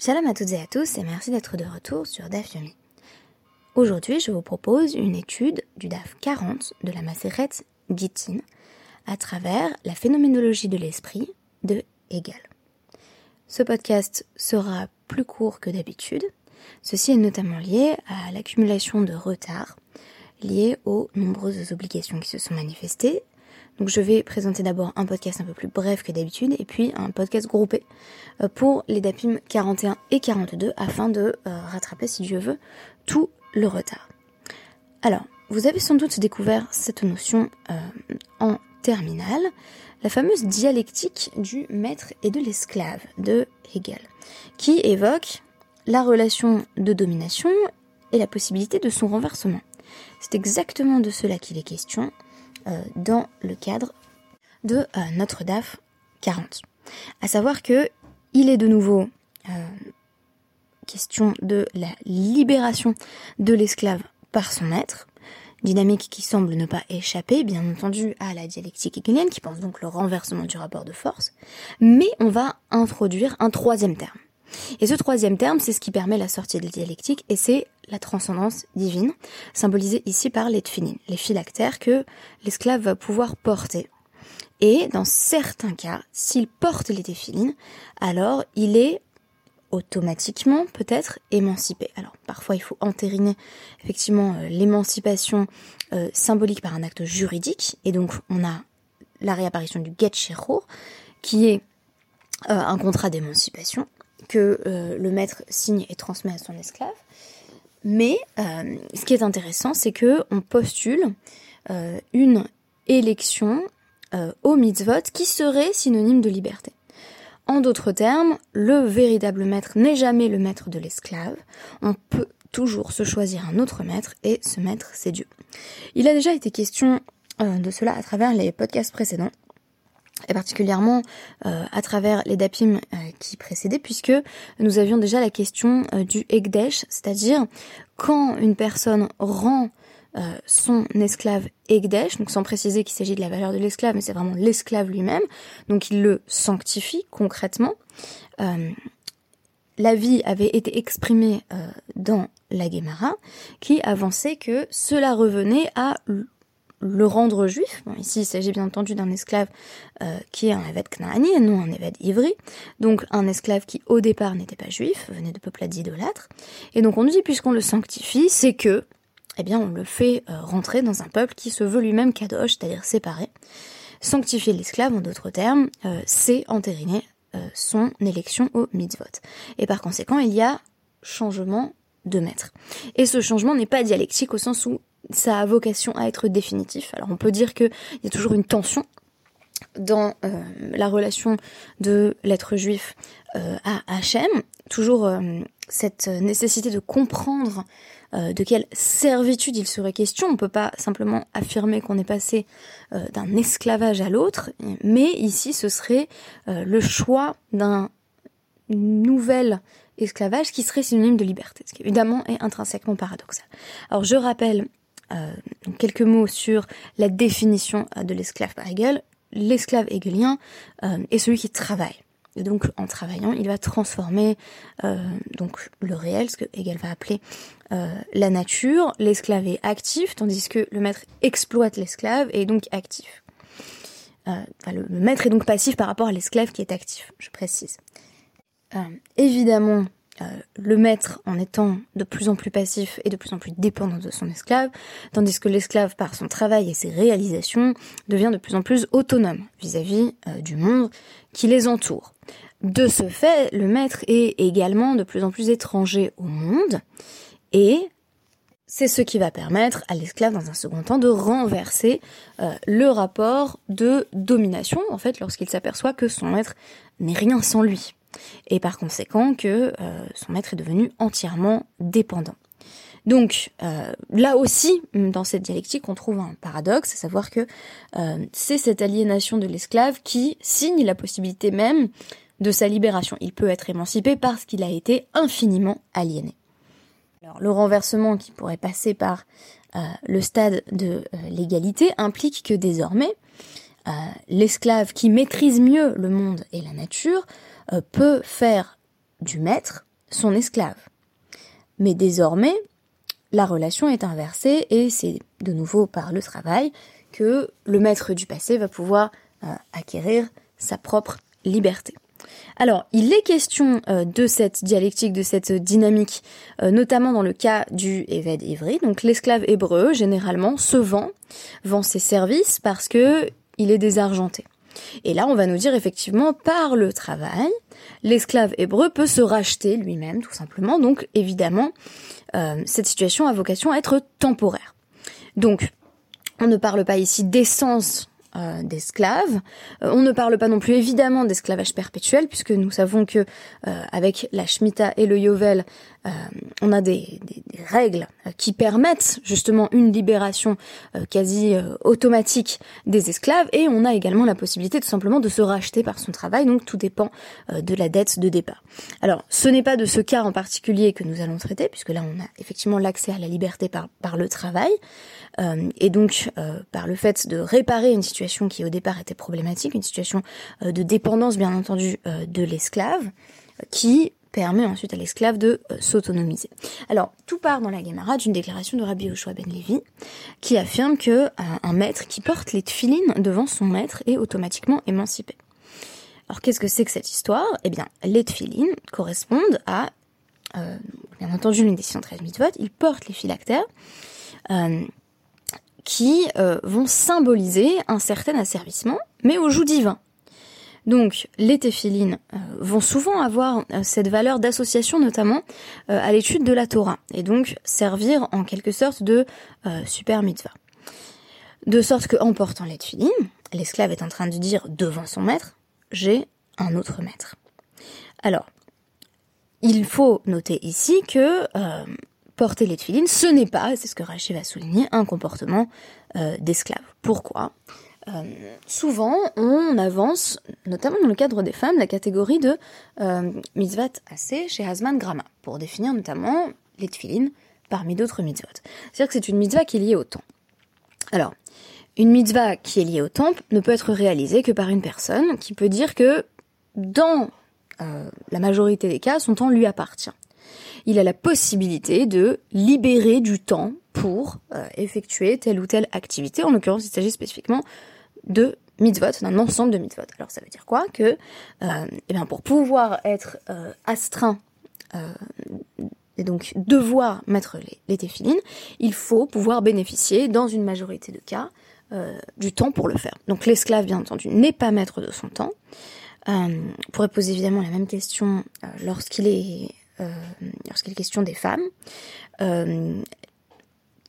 Shalom à toutes et à tous et merci d'être de retour sur DAF Yomi. Aujourd'hui, je vous propose une étude du DAF 40 de la Maseret Gittin à travers la phénoménologie de l'esprit de Hegel. Ce podcast sera plus court que d'habitude. Ceci est notamment lié à l'accumulation de retard liés aux nombreuses obligations qui se sont manifestées donc je vais présenter d'abord un podcast un peu plus bref que d'habitude et puis un podcast groupé euh, pour les DAPIM 41 et 42 afin de euh, rattraper, si Dieu veut, tout le retard. Alors, vous avez sans doute découvert cette notion euh, en terminale, la fameuse dialectique du maître et de l'esclave de Hegel, qui évoque la relation de domination et la possibilité de son renversement. C'est exactement de cela qu'il est question dans le cadre de euh, notre DAF 40. À savoir que il est de nouveau euh, question de la libération de l'esclave par son maître, dynamique qui semble ne pas échapper, bien entendu, à la dialectique hegelienne, qui pense donc le renversement du rapport de force, mais on va introduire un troisième terme. Et ce troisième terme, c'est ce qui permet la sortie de la dialectique, et c'est la transcendance divine, symbolisée ici par les tfilines, les phylactères que l'esclave va pouvoir porter. Et dans certains cas, s'il porte les téphilines, alors il est automatiquement peut-être émancipé. Alors parfois il faut entériner effectivement euh, l'émancipation euh, symbolique par un acte juridique, et donc on a la réapparition du get qui est euh, un contrat d'émancipation que le maître signe et transmet à son esclave. Mais euh, ce qui est intéressant, c'est que on postule euh, une élection euh, au mitzvot qui serait synonyme de liberté. En d'autres termes, le véritable maître n'est jamais le maître de l'esclave. On peut toujours se choisir un autre maître et ce maître, c'est Dieu. Il a déjà été question de cela à travers les podcasts précédents et particulièrement euh, à travers les dapim euh, qui précédaient, puisque nous avions déjà la question euh, du Egdesh, c'est-à-dire quand une personne rend son esclave Egdesh, donc sans préciser qu'il s'agit de la valeur de l'esclave, mais c'est vraiment l'esclave lui-même, donc il le sanctifie concrètement. la vie avait été exprimée dans la Gemara, qui avançait que cela revenait à le rendre juif. ici, il s'agit bien entendu d'un esclave euh, qui est un évêque knaani et non un évêque ivri. Donc un esclave qui au départ n'était pas juif, venait de peuplades idolâtres. Et donc on nous dit puisqu'on le sanctifie, c'est que, eh bien, on le fait euh, rentrer dans un peuple qui se veut lui-même kadosh, c'est-à-dire séparé. Sanctifier l'esclave, en d'autres termes, euh, c'est entériner son élection au mitzvot. Et par conséquent, il y a changement de maître. Et ce changement n'est pas dialectique au sens où ça a vocation à être définitif. Alors on peut dire qu'il y a toujours une tension dans euh, la relation de l'être juif euh, à Hachem, toujours euh, cette nécessité de comprendre de quelle servitude il serait question. On ne peut pas simplement affirmer qu'on est passé d'un esclavage à l'autre, mais ici ce serait le choix d'un nouvel esclavage qui serait synonyme de liberté, ce qui évidemment est intrinsèquement paradoxal. Alors je rappelle euh, quelques mots sur la définition euh, de l'esclave par Hegel. L'esclave hegelien euh, est celui qui travaille. Et donc, en travaillant, il va transformer donc le réel, ce que Hegel va appeler la nature. L'esclave est actif, tandis que le maître exploite l'esclave et est donc actif. le, maître est donc passif par rapport à l'esclave qui est actif, je précise. évidemment, euh, le maître en étant de plus en plus passif et de plus en plus dépendant de son esclave, tandis que l'esclave, par son travail et ses réalisations, devient de plus en plus autonome vis-à-vis euh, du monde qui les entoure. De ce fait, le maître est également de plus en plus étranger au monde, et c'est ce qui va permettre à l'esclave, dans un second temps, de renverser euh, le rapport de domination, en fait, lorsqu'il s'aperçoit que son maître n'est rien sans lui et par conséquent que euh, son maître est devenu entièrement dépendant. Donc euh, là aussi, dans cette dialectique, on trouve un paradoxe, à savoir que euh, c'est cette aliénation de l'esclave qui signe la possibilité même de sa libération. Il peut être émancipé parce qu'il a été infiniment aliéné. Le renversement qui pourrait passer par le stade de l'égalité implique que désormais, l'esclave qui maîtrise mieux le monde et la nature peut faire du maître son esclave. Mais désormais, la relation est inversée et c'est de nouveau par le travail que le maître du passé va pouvoir euh, acquérir sa propre liberté. Alors, il est question euh, de cette dialectique, de cette dynamique, euh, notamment dans le cas du Eved Ivri. Donc, l'esclave hébreu, généralement, se vend, vend ses services parce que il est désargenté. Et là, on va nous dire effectivement, par le travail, l'esclave hébreu peut se racheter lui-même, tout simplement. Donc, évidemment, euh, cette situation a vocation à être temporaire. Donc, on ne parle pas ici d'essence euh, d'esclaves. Euh, on ne parle pas non plus évidemment d'esclavage perpétuel, puisque nous savons que euh, avec la Shemitah et le Yovel, on a des, règles qui permettent justement une libération quasi automatique des esclaves, et on a également la possibilité tout simplement de se racheter par son travail, donc tout dépend de la dette de départ. Alors, ce n'est pas de ce cas en particulier que nous allons traiter, puisque là on a effectivement l'accès à la liberté par, le travail, et donc par le fait de réparer une situation qui au départ était problématique, une situation euh, de dépendance bien entendu euh, de l'esclave, qui permet ensuite à l'esclave de euh, s'autonomiser. Alors, tout part dans la Gemara d'une déclaration de Rabbi Yoshua ben Levi, qui affirme que un maître qui porte les tefilines devant son maître est automatiquement émancipé. Alors, qu'est-ce que c'est que cette histoire? Eh bien, les tefilines correspondent à, bien entendu, une décision 13 mitzvot, ils portent les phylactères, qui euh, vont symboliser un certain asservissement, mais au joug divin. Donc, les téphilines euh, vont souvent avoir euh, cette valeur d'association, notamment à l'étude de la Torah, et donc servir en quelque sorte de super mitzvah. De sorte qu'en portant les téphilines, l'esclave est en train de dire devant son maître, j'ai un autre maître. Alors, il faut noter ici que porter les tefilines, ce n'est pas, c'est ce que Rachid va souligner, un comportement euh, d'esclave. Pourquoi? Euh, souvent, on avance, notamment dans le cadre des femmes, la catégorie de euh, mitzvot assez chez Hasman Grama, pour définir notamment les tefilines parmi d'autres mitzvot. C'est-à-dire que c'est une mitzvah qui est liée au temps. Alors, une mitzvah qui est liée au temps ne peut être réalisée que par une personne qui peut dire que dans la majorité des cas, son temps lui appartient il a la possibilité de libérer du temps pour euh, effectuer telle ou telle activité. En l'occurrence, il s'agit spécifiquement de mitzvot, d'un ensemble de mitzvot. Alors ça veut dire quoi Que, euh, eh bien, pour pouvoir être euh, astreint et donc devoir mettre les, les téphilines, il faut pouvoir bénéficier, dans une majorité de cas, du temps pour le faire. Donc l'esclave, bien entendu, n'est pas maître de son temps. on pourrait poser évidemment la même question lorsqu'il est euh, lorsqu'il est question des femmes.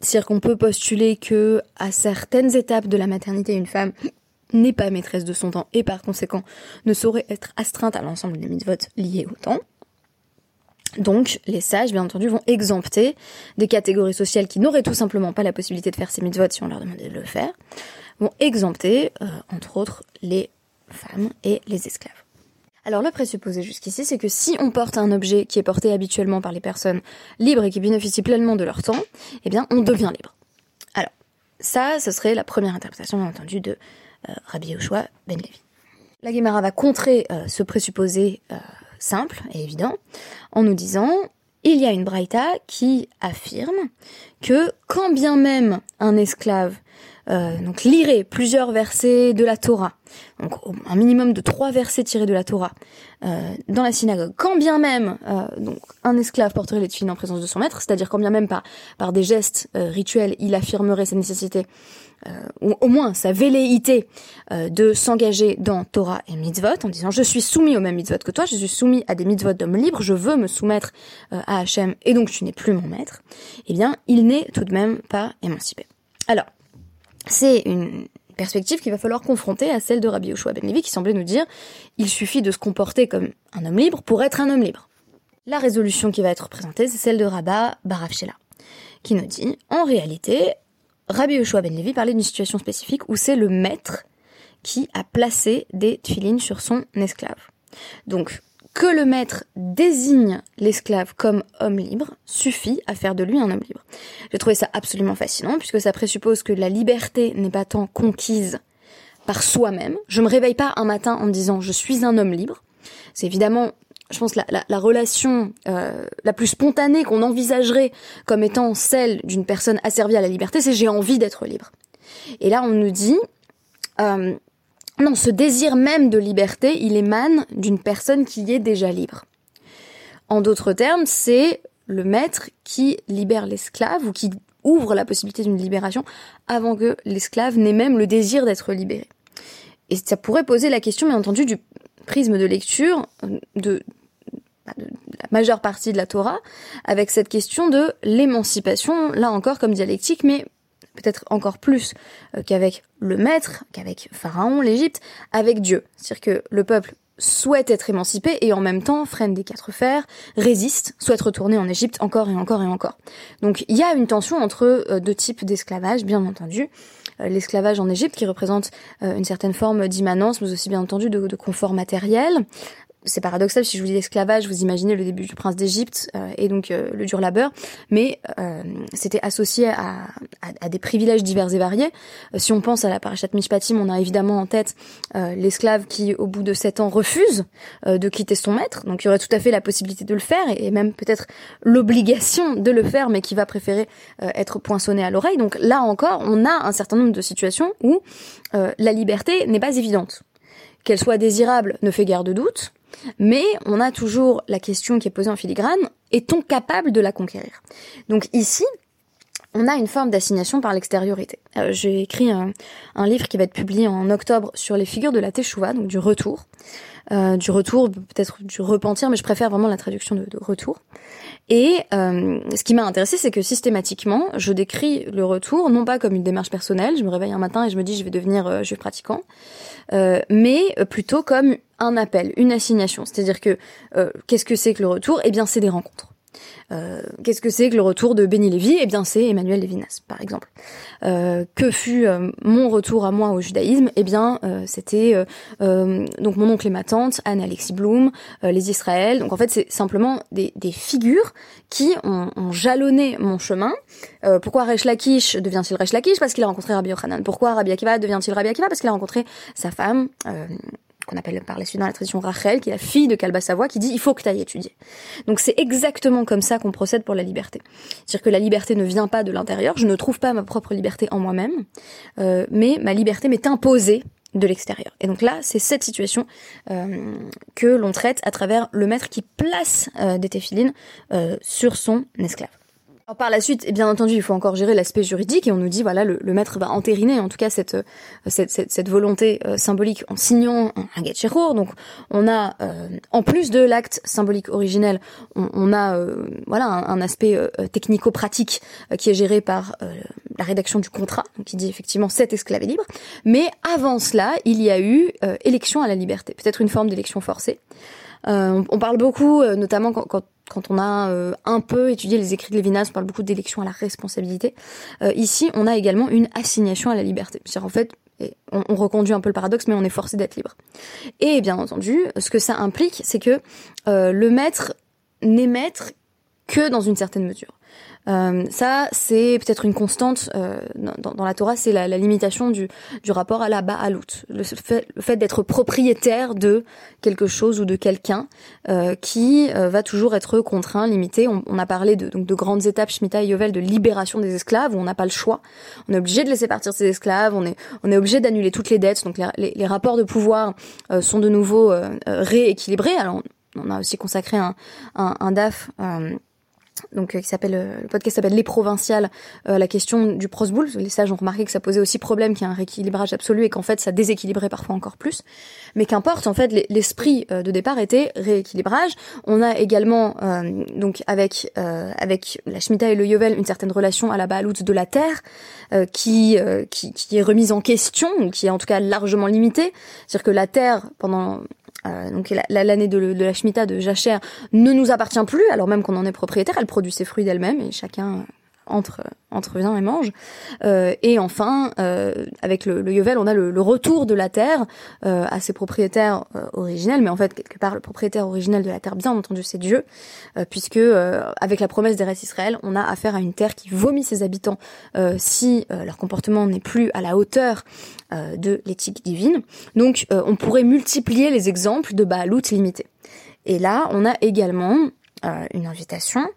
C'est-à-dire qu'on peut postuler que à certaines étapes de la maternité, une femme n'est pas maîtresse de son temps et par conséquent ne saurait être astreinte à l'ensemble des mitzvot liés au temps. Donc, les sages, bien entendu, vont exempter des catégories sociales qui n'auraient tout simplement pas la possibilité de faire ces mitzvot si on leur demandait de le faire, vont exempter, euh, entre autres, les femmes et les esclaves. Alors le présupposé jusqu'ici, c'est que si on porte un objet qui est porté habituellement par les personnes libres et qui bénéficient pleinement de leur temps, eh bien on devient libre. Alors ça, ce serait la première interprétation, bien entendu, de euh, Rabbi Yoshua Ben Levi. La Gemara va contrer euh, ce présupposé euh, simple et évident en nous disant il y a une braïta qui affirme que quand bien même un esclave euh, donc lirait plusieurs versets de la Torah, donc un minimum de trois versets tirés de la Torah euh, dans la synagogue, quand bien même euh, donc un esclave porterait les tefilines en présence de son maître, c'est-à-dire quand bien même par par des gestes rituels, il affirmerait sa nécessité ou au moins sa velléité de s'engager dans Torah et mitzvot en disant je suis soumis au même mitzvot que toi, je suis soumis à des mitzvot d'homme libre, je veux me soumettre à Hachem et donc tu n'es plus mon maître, eh bien il n'est tout de même pas émancipé. Alors c'est une perspective qu'il va falloir confronter à celle de Rabbi Yoshua ben Levi qui semblait nous dire il suffit de se comporter comme un homme libre pour être un homme libre. La résolution qui va être présentée, c'est celle de Rabba Barafshela, qui nous dit en réalité, Rabbi Yoshua ben Levi parlait d'une situation spécifique où c'est le maître qui a placé des tuilines sur son esclave. Donc, que le maître désigne l'esclave comme homme libre suffit à faire de lui un homme libre. J'ai trouvé ça absolument fascinant puisque ça présuppose que la liberté n'est pas tant conquise par soi-même. Je me réveille pas un matin en me disant je suis un homme libre. C'est évidemment je pense, la, la, relation euh, la plus spontanée qu'on envisagerait comme étant celle d'une personne asservie à la liberté, c'est j'ai envie d'être libre. Et là, on nous dit, euh, non, ce désir même de liberté, il émane d'une personne qui est déjà libre. En d'autres termes, c'est le maître qui libère l'esclave ou qui ouvre la possibilité d'une libération avant que l'esclave n'ait même le désir d'être libéré. Et ça pourrait poser la question, bien entendu, du prisme de lecture de, bah, de la majeure partie de la Torah, avec cette question de l'émancipation, là encore comme dialectique, mais peut-être encore plus euh, qu'avec le maître, qu'avec Pharaon, l'Égypte, avec Dieu. C'est-à-dire que le peuple souhaite être émancipé et en même temps freine des quatre fers, résiste, souhaite retourner en Égypte encore et encore et encore. Donc il y a une tension entre euh, deux types d'esclavage, bien entendu. Euh, l'esclavage en Égypte qui représente une certaine forme d'immanence, mais aussi bien entendu de, de confort matériel, c'est paradoxal si je vous dis esclavage, vous imaginez le début du prince d'Égypte euh, et donc euh, le dur labeur, mais euh, c'était associé à, à, des privilèges divers et variés. si on pense à la parachat Mishpatim, on a évidemment en tête l'esclave qui, au bout de sept ans, refuse de quitter son maître, donc il y aurait tout à fait la possibilité de le faire et, même peut-être l'obligation de le faire, mais qui va préférer être poinçonné à l'oreille. Donc là encore, on a un certain nombre de situations où la liberté n'est pas évidente. Qu'elle soit désirable ne fait guère de doute, mais on a toujours la question qui est posée en filigrane, est-on capable de la conquérir? Donc ici, on a une forme d'assignation par l'extériorité. Euh, j'ai écrit un, livre qui va être publié en octobre sur les figures de la Teshuvah, donc du retour. Euh, du retour, peut-être du repentir, mais je préfère vraiment la traduction de, retour. Et euh, ce qui m'a intéressé, c'est que systématiquement, je décris le retour non pas comme une démarche personnelle, je me réveille un matin et je me dis je vais devenir juif pratiquant, mais plutôt comme un appel, une assignation. C'est-à-dire que qu'est-ce que c'est que le retour? Eh bien, c'est des rencontres. Euh, qu'est-ce que c'est que le retour de Benny Lévy? Eh bien, c'est Emmanuel Lévinas, par exemple. Euh, que fut euh, mon retour à moi au judaïsme? Eh bien, c'était donc mon oncle et ma tante, Anne Alexis Bloom, les Israël. Donc en fait, c'est simplement des, des, figures qui ont, ont, jalonné mon chemin. pourquoi Resh Lakish devient-il Resh Lakish? Parce qu'il a rencontré Rabbi Yochanan. Pourquoi Rabbi Akiva devient-il Rabbi Akiva? Parce qu'il a rencontré sa femme qu'on appelle par la suite dans la tradition Rachel, qui est la fille de Kalba Savoie, qui dit il faut que tu ailles étudier. Donc c'est exactement comme ça qu'on procède pour la liberté. C'est-à-dire que la liberté ne vient pas de l'intérieur, je ne trouve pas ma propre liberté en moi-même, euh, mais ma liberté m'est imposée de l'extérieur. Et donc là, c'est cette situation euh, que l'on traite à travers le maître qui place euh, des téphilines sur son esclave. Alors par la suite, et bien entendu, il faut encore gérer l'aspect juridique et on nous dit voilà le, maître va entériner en tout cas cette cette, cette, volonté euh, symbolique en signant un, un Donc on a euh, en plus de l'acte symbolique originel, on, a euh, voilà un, aspect technico-pratique qui est géré par la rédaction du contrat, qui dit effectivement cet esclave est libre. Mais avant cela, il y a eu élection à la liberté, peut-être une forme d'élection forcée. On, on, parle beaucoup, notamment quand, on a euh, un peu étudié les écrits de Lévinas, on parle beaucoup d'élection à la responsabilité. Euh, ici, on a également une assignation à la liberté. C'est-à-dire en fait, on, on, reconduit un peu le paradoxe, mais on est forcé d'être libre. Et bien entendu, ce que ça implique, c'est que euh, le maître n'est maître que dans une certaine mesure. Euh, ça, c'est peut-être une constante euh, dans, dans, la Torah, c'est la, la, limitation du, du rapport à la ba'alout, le fait, le fait d'être propriétaire de quelque chose ou de quelqu'un euh, qui euh, va toujours être contraint, limité. On, on, a parlé de, donc de grandes étapes, Shemitah et Yovel, de libération des esclaves, où on n'a pas le choix. On est obligé de laisser partir ses esclaves, on est, on est obligé d'annuler toutes les dettes, donc les, les, rapports de pouvoir euh, sont de nouveau rééquilibrés. Alors, on a aussi consacré un, un, un DAF donc euh, qui s'appelle euh, le podcast s'appelle Les Provinciales, euh, la question du prosboul. Les sages ont remarqué que ça posait aussi problème, qu'il y a un rééquilibrage absolu et qu'en fait ça déséquilibrait parfois encore plus. Mais qu'importe, en fait, l'esprit de départ était rééquilibrage. On a également donc avec avec la Shemitah et le Yovel une certaine relation à la baloute de la terre qui, qui, qui est remise en question, qui est en tout cas largement limitée. C'est-à-dire que la terre pendant euh, donc l'année de, la Shemitah de Jachère ne nous appartient plus, alors même qu'on en est propriétaire, elle produit ses fruits d'elle-même et chacun entre entrevient et mange. Euh, et enfin, euh, avec le, le Yovel, on a le, le retour de la terre euh, à ses propriétaires euh, originels, mais en fait quelque part le propriétaire originel de la terre, bien entendu, c'est Dieu, euh, puisque avec la promesse des restes Israël, on a affaire à une terre qui vomit ses habitants si leur comportement n'est plus à la hauteur de l'éthique divine. Donc, on pourrait multiplier les exemples de Baalout limité. Et là, on a également euh, une invitation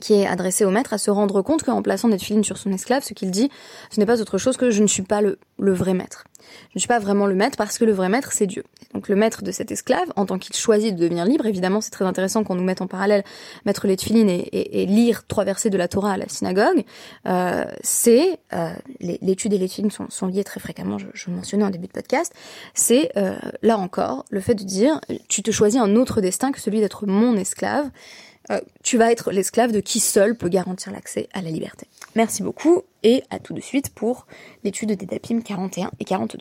qui est adressée au maître à se rendre compte qu'en plaçant Netfiline sur son esclave, ce qu'il dit, ce n'est pas autre chose que je ne suis pas le, le vrai maître. Je ne suis pas vraiment le maître parce que le vrai maître, c'est Dieu. Donc le maître de cet esclave, en tant qu'il choisit de devenir libre, évidemment c'est très intéressant qu'on nous mette en parallèle mettre les tefilines et, et, lire trois versets de la Torah à la synagogue, euh, c'est, euh, l'étude et les sont, sont liées très fréquemment, je, je mentionnais en début de podcast, c'est euh, là encore le fait de dire tu te choisis un autre destin que celui d'être mon esclave, euh, tu vas être l'esclave de qui seul peut garantir l'accès à la liberté. Merci beaucoup et à tout de suite pour l'étude des DAPIM 41 et 42.